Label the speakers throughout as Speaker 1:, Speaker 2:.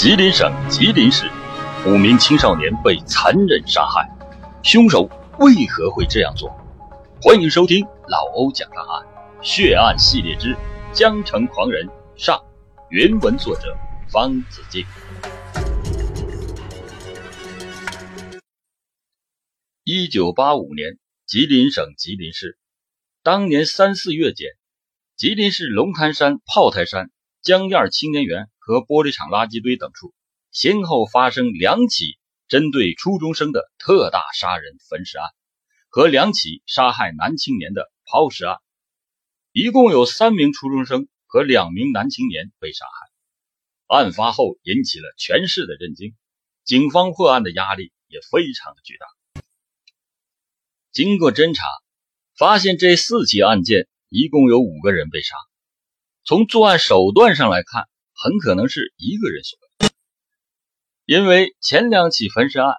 Speaker 1: 吉林省吉林市，五名青少年被残忍杀害，凶手为何会这样做？欢迎收听老欧讲大案血案系列之《江城狂人》上，原文作者方子敬。一九八五年，吉林省吉林市，当年三四月间，吉林市龙潭山、炮台山、江燕青年园。和玻璃厂垃圾堆等处，先后发生两起针对初中生的特大杀人焚尸案，和两起杀害男青年的抛尸案，一共有三名初中生和两名男青年被杀害。案发后引起了全市的震惊，警方破案的压力也非常的巨大。经过侦查，发现这四起案件一共有五个人被杀，从作案手段上来看。很可能是一个人所为，因为前两起焚尸案，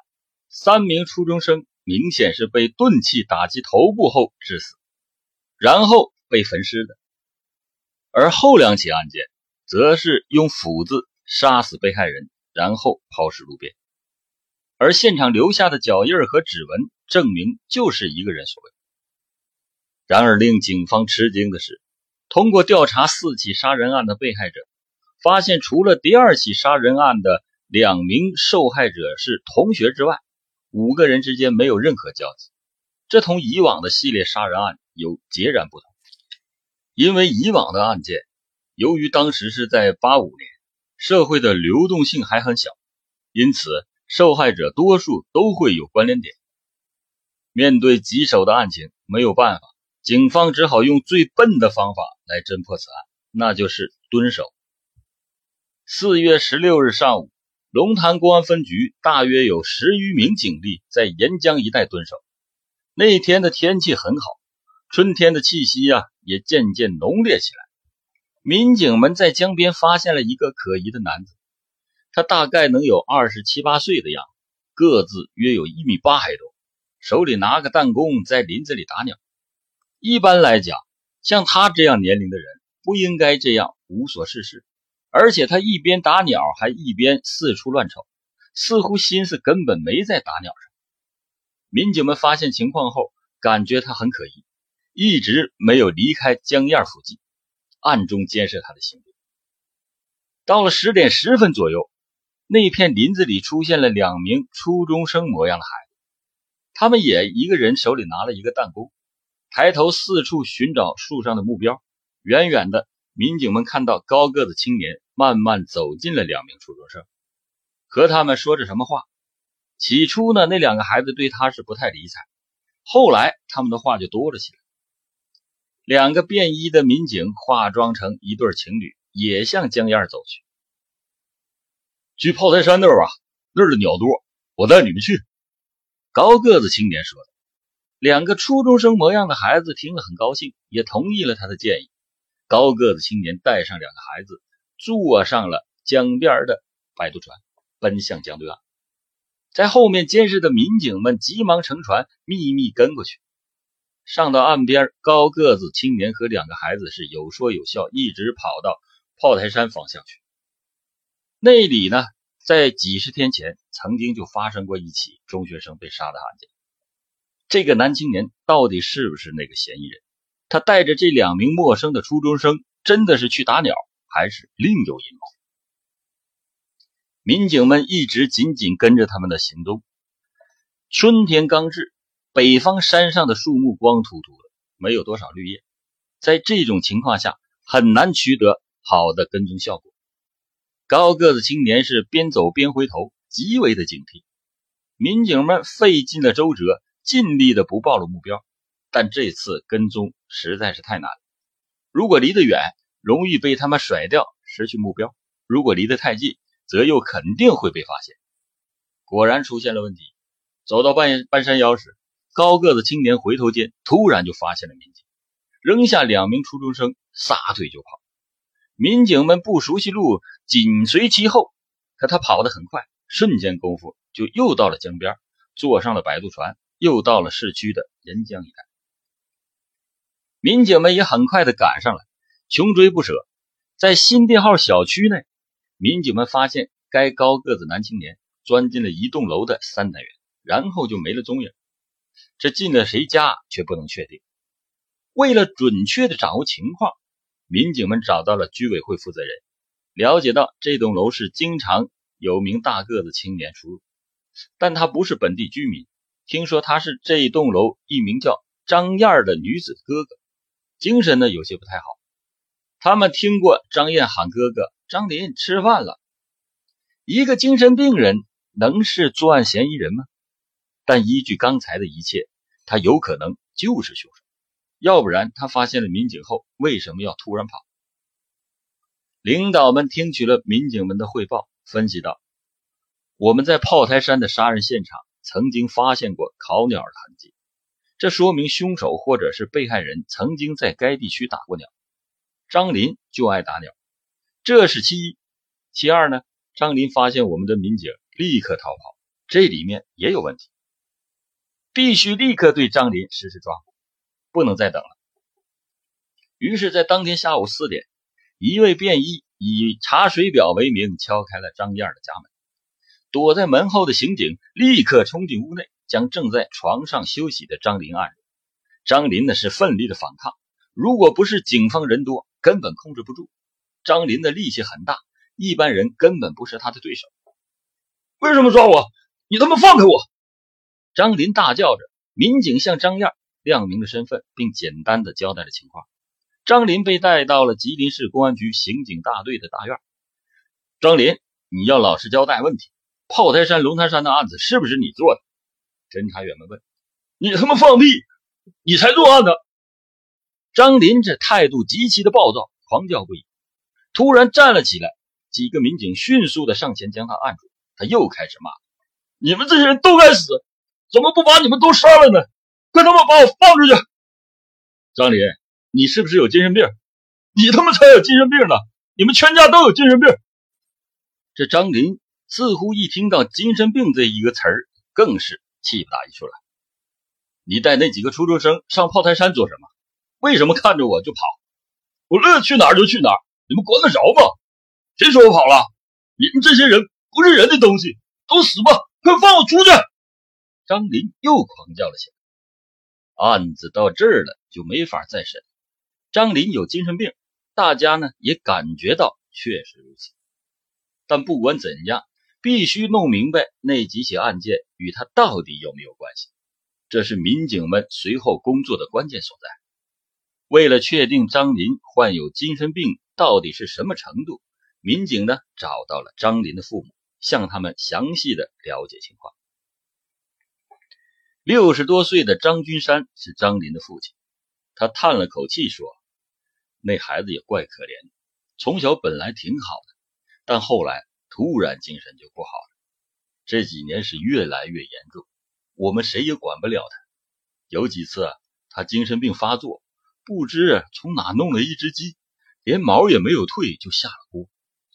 Speaker 1: 三名初中生明显是被钝器打击头部后致死，然后被焚尸的；而后两起案件，则是用斧子杀死被害人，然后抛尸路边，而现场留下的脚印和指纹证明就是一个人所为。然而，令警方吃惊的是，通过调查四起杀人案的被害者。发现，除了第二起杀人案的两名受害者是同学之外，五个人之间没有任何交集。这同以往的系列杀人案有截然不同。因为以往的案件，由于当时是在八五年，社会的流动性还很小，因此受害者多数都会有关联点。面对棘手的案情，没有办法，警方只好用最笨的方法来侦破此案，那就是蹲守。四月十六日上午，龙潭公安分局大约有十余名警力在沿江一带蹲守。那天的天气很好，春天的气息呀也渐渐浓烈起来。民警们在江边发现了一个可疑的男子，他大概能有二十七八岁的样子，个子约有一米八还多，手里拿个弹弓在林子里打鸟。一般来讲，像他这样年龄的人不应该这样无所事事。而且他一边打鸟，还一边四处乱瞅，似乎心思根本没在打鸟上。民警们发现情况后，感觉他很可疑，一直没有离开江燕附近，暗中监视他的行为。到了十点十分左右，那片林子里出现了两名初中生模样的孩子，他们也一个人手里拿了一个弹弓，抬头四处寻找树上的目标。远远的，民警们看到高个子青年。慢慢走进了两名初中生，和他们说着什么话。起初呢，那两个孩子对他是不太理睬，后来他们的话就多了起来。两个便衣的民警化妆成一对情侣，也向江燕走去。去炮台山那儿啊，那儿的鸟多，我带你们去。高个子青年说。两个初中生模样的孩子听了很高兴，也同意了他的建议。高个子青年带上两个孩子。坐上了江边的摆渡船，奔向江对岸。在后面监视的民警们急忙乘船，秘密跟过去。上到岸边，高个子青年和两个孩子是有说有笑，一直跑到炮台山方向去。那里呢，在几十天前曾经就发生过一起中学生被杀的案件。这个男青年到底是不是那个嫌疑人？他带着这两名陌生的初中生，真的是去打鸟？还是另有阴谋。民警们一直紧紧跟着他们的行动。春天刚至，北方山上的树木光秃秃的，没有多少绿叶，在这种情况下很难取得好的跟踪效果。高个子青年是边走边回头，极为的警惕。民警们费尽了周折，尽力的不暴露目标，但这次跟踪实在是太难了。如果离得远，容易被他们甩掉，失去目标。如果离得太近，则又肯定会被发现。果然出现了问题。走到半半山腰时，高个子青年回头间，突然就发现了民警，扔下两名初中生，撒腿就跑。民警们不熟悉路，紧随其后。可他跑得很快，瞬间功夫就又到了江边，坐上了摆渡船，又到了市区的沿江一带。民警们也很快的赶上来。穷追不舍，在新店号小区内，民警们发现该高个子男青年钻进了一栋楼的三单元，然后就没了踪影。这进了谁家却不能确定。为了准确的掌握情况，民警们找到了居委会负责人，了解到这栋楼是经常有名大个子青年出入，但他不是本地居民。听说他是这栋楼一名叫张燕的女子哥哥，精神呢有些不太好。他们听过张燕喊哥哥张林吃饭了。一个精神病人能是作案嫌疑人吗？但依据刚才的一切，他有可能就是凶手。要不然他发现了民警后，为什么要突然跑？领导们听取了民警们的汇报，分析道：“我们在炮台山的杀人现场曾经发现过烤鸟的痕迹，这说明凶手或者是被害人曾经在该地区打过鸟。张林就爱打鸟，这是其一。其二呢？张林发现我们的民警，立刻逃跑，这里面也有问题，必须立刻对张林实施抓捕。”不能再等了。于是，在当天下午四点，一位便衣以查水表为名敲开了张燕的家门。躲在门后的刑警立刻冲进屋内，将正在床上休息的张林按住。张林呢是奋力的反抗，如果不是警方人多，根本控制不住。张林的力气很大，一般人根本不是他的对手。
Speaker 2: 为什么抓我？你他妈放开我！
Speaker 1: 张林大叫着。民警向张燕。亮明了身份，并简单的交代了情况。张林被带到了吉林市公安局刑警大队的大院。张林，你要老实交代问题。炮台山、龙潭山的案子是不是你做的？侦查员们问。
Speaker 2: 你他妈放屁！你才作案呢！
Speaker 1: 张林这态度极其的暴躁，狂叫不已，突然站了起来。几个民警迅速的上前将他按住。他又开始骂：“
Speaker 2: 你们这些人都该死！怎么不把你们都杀了呢？”快他妈把我放出去！
Speaker 1: 张林，你是不是有精神病？
Speaker 2: 你他妈才有精神病呢！你们全家都有精神病。
Speaker 1: 这张林似乎一听到“精神病”这一个词儿，更是气不打一处来。你带那几个初中生上炮台山做什么？为什么看着我就跑？
Speaker 2: 我乐意去哪儿就去哪儿，你们管得着吗？谁说我跑了？你们这些人不是人的东西，都死吧！快放我出去！
Speaker 1: 张林又狂叫了起来。案子到这儿了，就没法再审。张林有精神病，大家呢也感觉到确实如此。但不管怎样，必须弄明白那几起案件与他到底有没有关系，这是民警们随后工作的关键所在。为了确定张林患有精神病到底是什么程度，民警呢找到了张林的父母，向他们详细的了解情况。六十多岁的张君山是张林的父亲，他叹了口气说：“那孩子也怪可怜，从小本来挺好的，但后来突然精神就不好了，这几年是越来越严重，我们谁也管不了他。有几次他精神病发作，不知从哪弄了一只鸡，连毛也没有退就下了锅，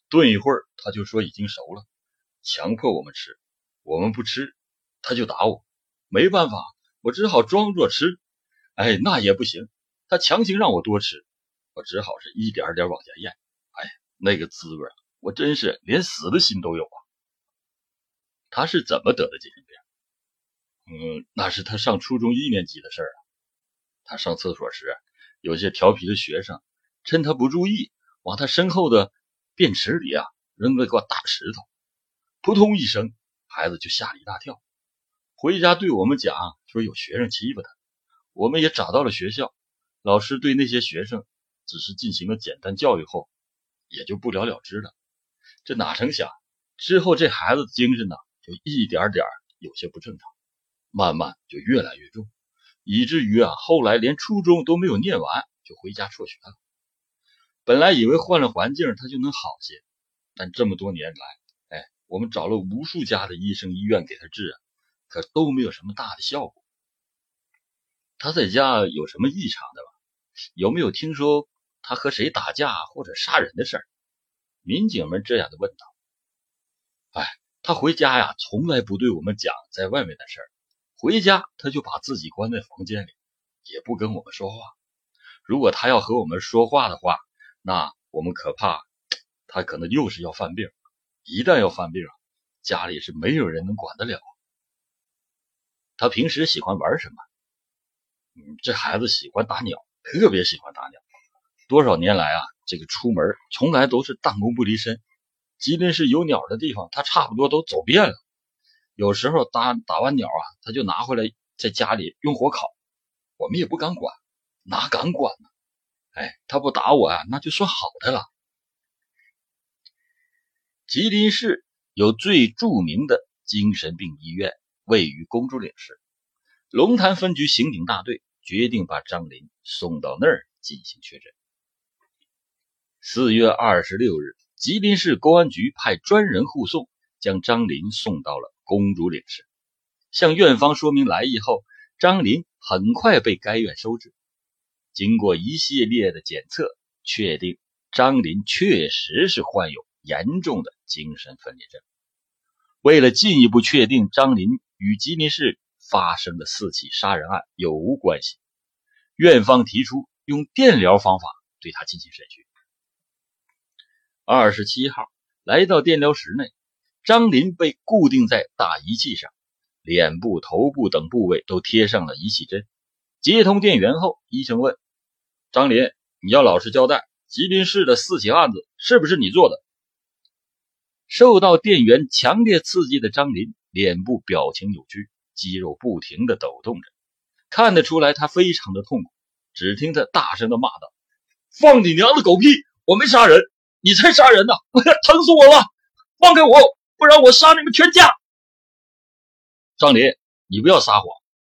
Speaker 1: 炖一会儿他就说已经熟了，强迫我们吃，我们不吃他就打我。”没办法，我只好装作吃。哎，那也不行，他强行让我多吃，我只好是一点点往下咽。哎，那个滋味，我真是连死的心都有啊！他是怎么得的精神病？嗯，那是他上初中一年级的事儿啊。他上厕所时，有些调皮的学生趁他不注意，往他身后的便池里啊扔了个大石头，扑通一声，孩子就吓了一大跳。回家对我们讲说有学生欺负他，我们也找到了学校，老师对那些学生只是进行了简单教育后，也就不了了之了。这哪成想之后这孩子精神呢就一点点有些不正常，慢慢就越来越重，以至于啊后来连初中都没有念完就回家辍学了。本来以为换了环境他就能好些，但这么多年来，哎，我们找了无数家的医生医院给他治。可都没有什么大的效果。他在家有什么异常的吗？有没有听说他和谁打架或者杀人的事儿？民警们这样的问道。哎，他回家呀，从来不对我们讲在外面的事儿。回家他就把自己关在房间里，也不跟我们说话。如果他要和我们说话的话，那我们可怕他可能又是要犯病，一旦要犯病，家里是没有人能管得了。他平时喜欢玩什么？嗯，这孩子喜欢打鸟，特别喜欢打鸟。多少年来啊，这个出门从来都是弹弓不离身。吉林市有鸟的地方，他差不多都走遍了。有时候打打完鸟啊，他就拿回来在家里用火烤，我们也不敢管，哪敢管呢？哎，他不打我啊，那就算好的了。吉林市有最著名的精神病医院，位于公主岭市。龙潭分局刑警大队决定把张林送到那儿进行确诊。四月二十六日，吉林市公安局派专人护送，将张林送到了公主岭市。向院方说明来意后，张林很快被该院收治。经过一系列的检测，确定张林确实是患有严重的精神分裂症。为了进一步确定张林与吉林市发生的四起杀人案有无关系，院方提出用电疗方法对他进行审讯。二十七号来到电疗室内，张林被固定在大仪器上，脸部、头部等部位都贴上了仪器针。接通电源后，医生问。张林，你要老实交代，吉林市的四起案子是不是你做的？受到电源强烈刺激的张林脸部表情扭曲，肌肉不停的抖动着，看得出来他非常的痛苦。只听他大声的骂道：“放你娘的狗屁！我没杀人，你才杀人呢！疼死我了！放开我，不然我杀你们全家！”张林，你不要撒谎，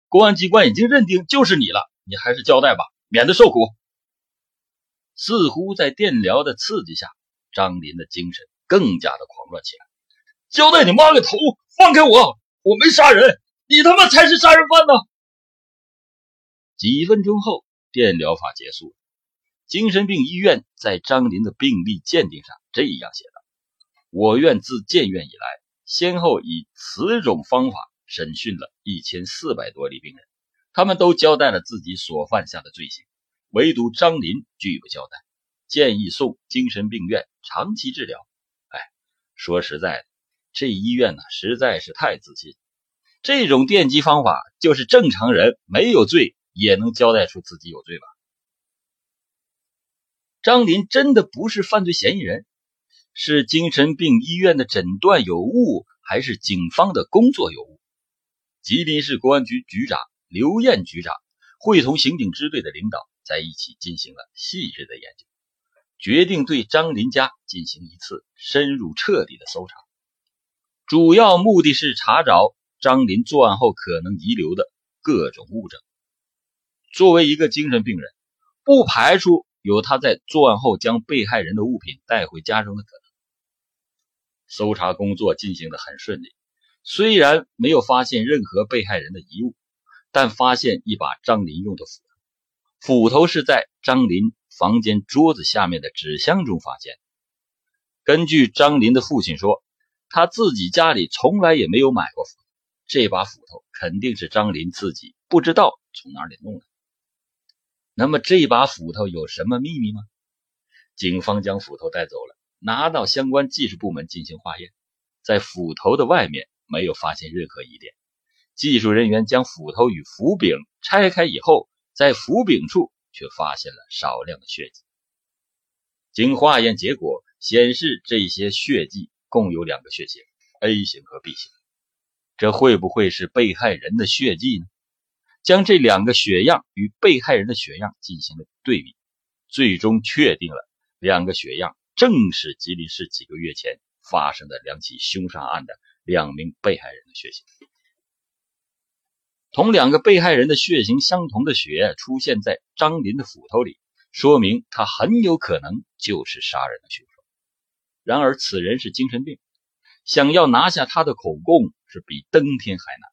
Speaker 1: 公安机关已经认定就是你了，你还是交代吧，免得受苦。似乎在电疗的刺激下，张林的精神更加的狂乱起来。交代你妈个头！放开我！我没杀人，你他妈才是杀人犯呢！几分钟后，电疗法结束了。精神病医院在张林的病历鉴定上这样写道：“我院自建院以来，先后以此种方法审讯了一千四百多例病人，他们都交代了自己所犯下的罪行。”唯独张林拒不交代，建议送精神病院长期治疗。哎，说实在的，这医院呢实在是太自信，这种电击方法就是正常人没有罪也能交代出自己有罪吧？张林真的不是犯罪嫌疑人，是精神病医院的诊断有误，还是警方的工作有误？吉林市公安局局长刘艳局长会同刑警支队的领导。在一起进行了细致的研究，决定对张林家进行一次深入彻底的搜查，主要目的是查找张林作案后可能遗留的各种物证。作为一个精神病人，不排除有他在作案后将被害人的物品带回家中的可能。搜查工作进行的很顺利，虽然没有发现任何被害人的遗物，但发现一把张林用的斧头。斧头是在张林房间桌子下面的纸箱中发现。根据张林的父亲说，他自己家里从来也没有买过斧头，这把斧头肯定是张林自己不知道从哪里弄的。那么这把斧头有什么秘密吗？警方将斧头带走了，拿到相关技术部门进行化验，在斧头的外面没有发现任何疑点。技术人员将斧头与斧柄拆开以后。在斧柄处却发现了少量的血迹。经化验结果显示，这些血迹共有两个血型，A 型和 B 型。这会不会是被害人的血迹呢？将这两个血样与被害人的血样进行了对比，最终确定了两个血样正是吉林市几个月前发生的两起凶杀案的两名被害人的血型。同两个被害人的血型相同的血出现在张林的斧头里，说明他很有可能就是杀人的凶手。然而，此人是精神病，想要拿下他的口供是比登天还难。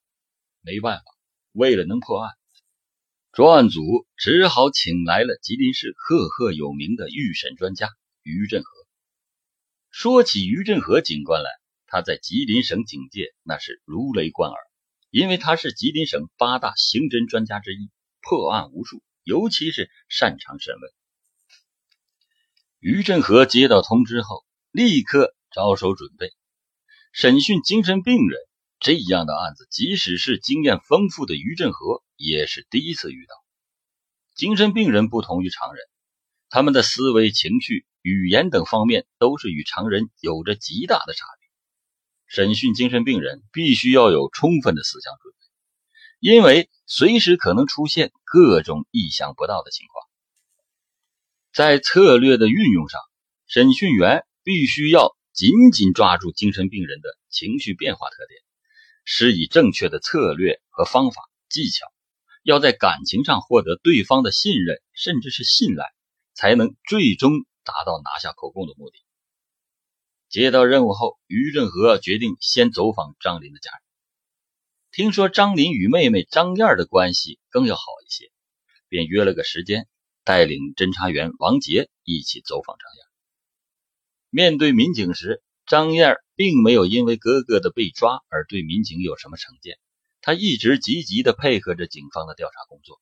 Speaker 1: 没办法，为了能破案，专案组只好请来了吉林市赫赫有名的预审专家于振和。说起于振和警官来，他在吉林省警界那是如雷贯耳。因为他是吉林省八大刑侦专家之一，破案无数，尤其是擅长审问。于振和接到通知后，立刻着手准备，审讯精神病人这样的案子，即使是经验丰富的于振和也是第一次遇到。精神病人不同于常人，他们的思维、情绪、语言等方面都是与常人有着极大的差别。审讯精神病人必须要有充分的思想准备，因为随时可能出现各种意想不到的情况。在策略的运用上，审讯员必须要紧紧抓住精神病人的情绪变化特点，施以正确的策略和方法技巧。要在感情上获得对方的信任，甚至是信赖，才能最终达到拿下口供的目的。接到任务后，于振和决定先走访张林的家人。听说张林与妹妹张燕的关系更要好一些，便约了个时间，带领侦查员王杰一起走访张燕。面对民警时，张燕并没有因为哥哥的被抓而对民警有什么成见。他一直积极的配合着警方的调查工作。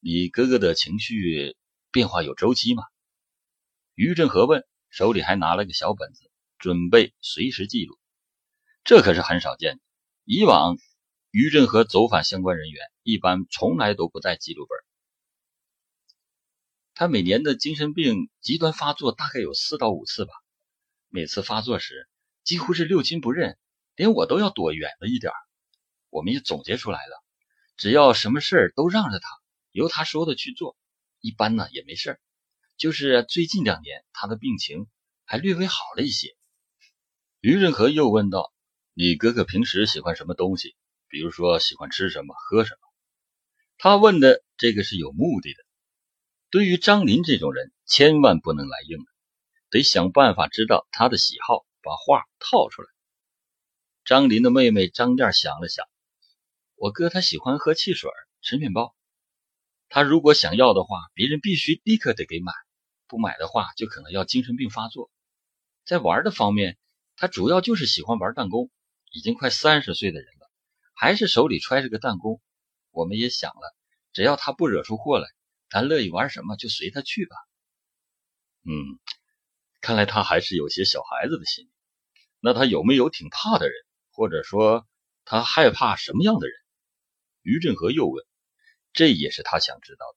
Speaker 1: 你哥哥的情绪变化有周期吗？于振和问，手里还拿了个小本子，准备随时记录。这可是很少见的。以往于振和走访相关人员，一般从来都不带记录本。他每年的精神病极端发作大概有四到五次吧，每次发作时几乎是六亲不认，连我都要躲远了一点。我们也总结出来了，只要什么事儿都让着他，由他说的去做，一般呢也没事儿。就是最近两年，他的病情还略微好了一些。于仁和又问道：“你哥哥平时喜欢什么东西？比如说喜欢吃什么、喝什么？”他问的这个是有目的的。对于张林这种人，千万不能来硬的，得想办法知道他的喜好，把话套出来。张林的妹妹张燕想了想。我哥他喜欢喝汽水，吃面包。他如果想要的话，别人必须立刻得给买；不买的话，就可能要精神病发作。在玩的方面，他主要就是喜欢玩弹弓。已经快三十岁的人了，还是手里揣着个弹弓。我们也想了，只要他不惹出祸来，咱乐意玩什么就随他去吧。嗯，看来他还是有些小孩子的心理。那他有没有挺怕的人，或者说他害怕什么样的人？于振和又问：“这也是他想知道的。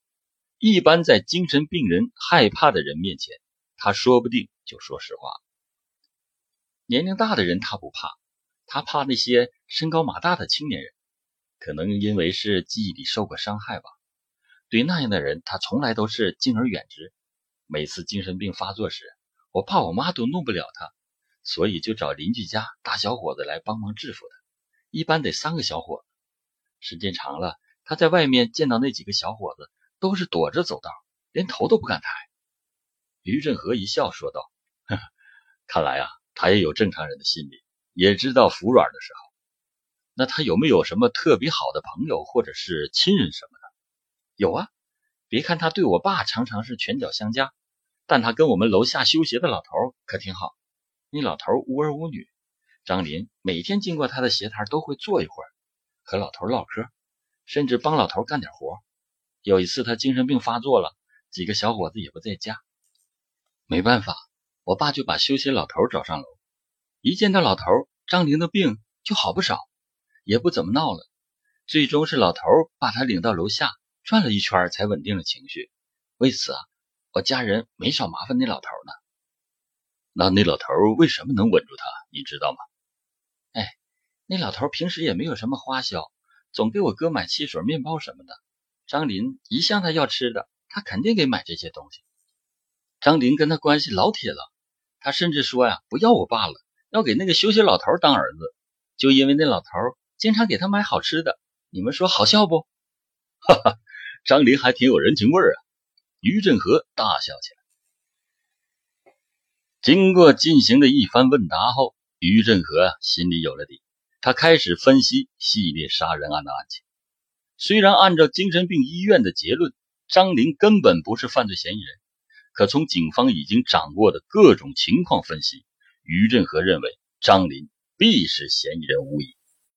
Speaker 1: 一般在精神病人害怕的人面前，他说不定就说实话。年龄大的人他不怕，他怕那些身高马大的青年人，可能因为是记忆里受过伤害吧。对那样的人，他从来都是敬而远之。每次精神病发作时，我怕我妈都弄不了他，所以就找邻居家大小伙子来帮忙制服他。一般得三个小伙子。”时间长了，他在外面见到那几个小伙子，都是躲着走道，连头都不敢抬。于振和一笑说道：“呵呵看来啊，他也有正常人的心理，也知道服软的时候。那他有没有什么特别好的朋友或者是亲人什么的？有啊，别看他对我爸常常是拳脚相加，但他跟我们楼下修鞋的老头可挺好。那老头无儿无女，张林每天经过他的鞋摊都会坐一会儿。”和老头唠嗑，甚至帮老头干点活。有一次他精神病发作了，几个小伙子也不在家，没办法，我爸就把修鞋老头找上楼。一见到老头，张林的病就好不少，也不怎么闹了。最终是老头把他领到楼下转了一圈，才稳定了情绪。为此啊，我家人没少麻烦那老头呢。那那老头为什么能稳住他？你知道吗？哎。那老头平时也没有什么花销，总给我哥买汽水、面包什么的。张林一向他要吃的，他肯定给买这些东西。张林跟他关系老铁了，他甚至说呀，不要我爸了，要给那个修鞋老头当儿子，就因为那老头经常给他买好吃的。你们说好笑不？哈哈，张林还挺有人情味儿啊！于振和大笑起来。经过进行的一番问答后，于振和心里有了底。他开始分析系列杀人案的案情。虽然按照精神病医院的结论，张林根本不是犯罪嫌疑人，可从警方已经掌握的各种情况分析，于振和认为张林必是嫌疑人无疑。